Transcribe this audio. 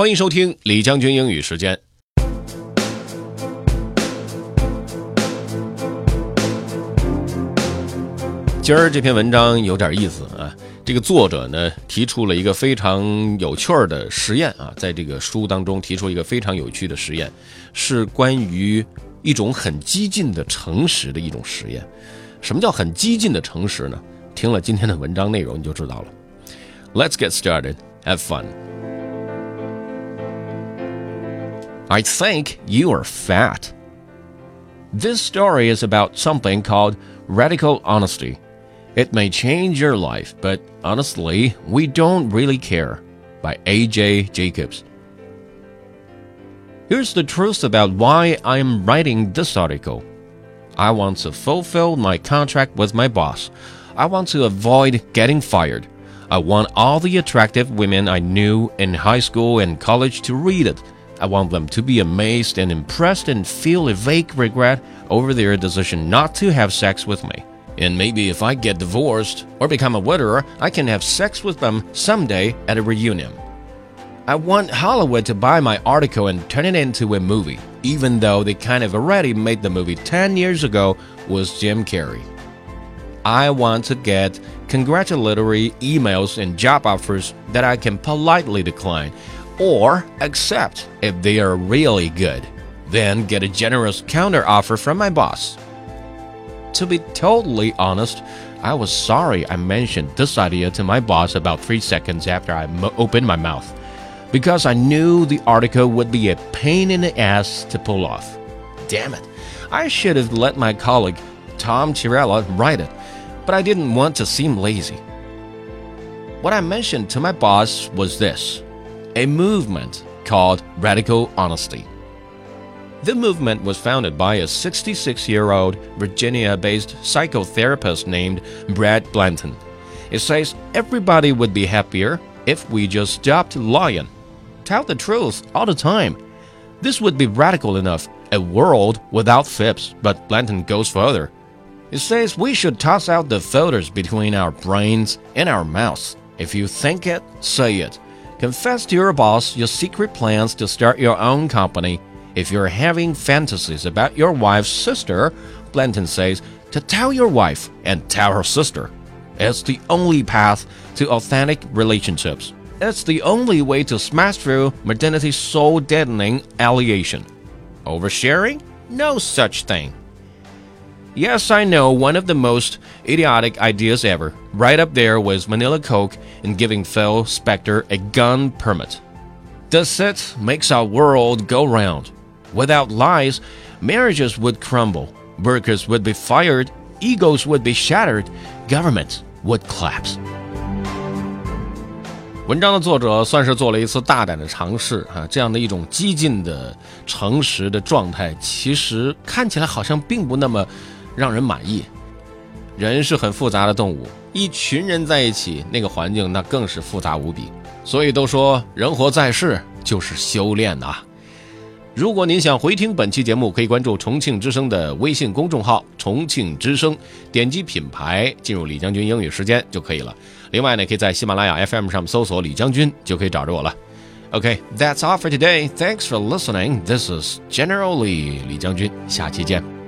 欢迎收听李将军英语时间。今儿这篇文章有点意思啊，这个作者呢提出了一个非常有趣儿的实验啊，在这个书当中提出一个非常有趣的实验，是关于一种很激进的诚实的一种实验。什么叫很激进的诚实呢？听了今天的文章内容你就知道了。Let's get started. Have fun. I think you are fat. This story is about something called radical honesty. It may change your life, but honestly, we don't really care. By A.J. Jacobs. Here's the truth about why I'm writing this article. I want to fulfill my contract with my boss. I want to avoid getting fired. I want all the attractive women I knew in high school and college to read it. I want them to be amazed and impressed and feel a vague regret over their decision not to have sex with me. And maybe if I get divorced or become a widower, I can have sex with them someday at a reunion. I want Hollywood to buy my article and turn it into a movie, even though they kind of already made the movie 10 years ago with Jim Carrey. I want to get congratulatory emails and job offers that I can politely decline or accept if they are really good, then get a generous counteroffer from my boss. To be totally honest, I was sorry I mentioned this idea to my boss about three seconds after I opened my mouth, because I knew the article would be a pain in the ass to pull off. Damn it, I should have let my colleague Tom Chiarella write it, but I didn't want to seem lazy. What I mentioned to my boss was this a movement called Radical Honesty. The movement was founded by a 66 year old Virginia based psychotherapist named Brad Blanton. It says everybody would be happier if we just stopped lying. Tell the truth all the time. This would be radical enough, a world without fibs, but Blanton goes further. It says we should toss out the filters between our brains and our mouths. If you think it, say it. Confess to your boss your secret plans to start your own company. If you're having fantasies about your wife's sister, Blanton says to tell your wife and tell her sister. It's the only path to authentic relationships. It's the only way to smash through modernity's soul deadening allegation. Oversharing? No such thing. Yes, I know, one of the most idiotic ideas ever. Right up there was Vanilla Coke and giving Phil Spector a gun permit. Dissent makes our world go round. Without lies, marriages would crumble, workers would be fired, egos would be shattered, governments would collapse. 文章的作者算是做了一次大胆的尝试啊，这样的一种激进的、诚实的状态，其实看起来好像并不那么让人满意。人是很复杂的动物，一群人在一起，那个环境那更是复杂无比。所以都说人活在世就是修炼呐、如果您想回听本期节目，可以关注重庆之声的微信公众号“重庆之声”，点击品牌进入李将军英语时间就可以了。另外呢，可以在喜马拉雅 FM 上搜索李将军，就可以找着我了。OK，That's all for today. Thanks for listening. This is General Lee 李将军，下期见。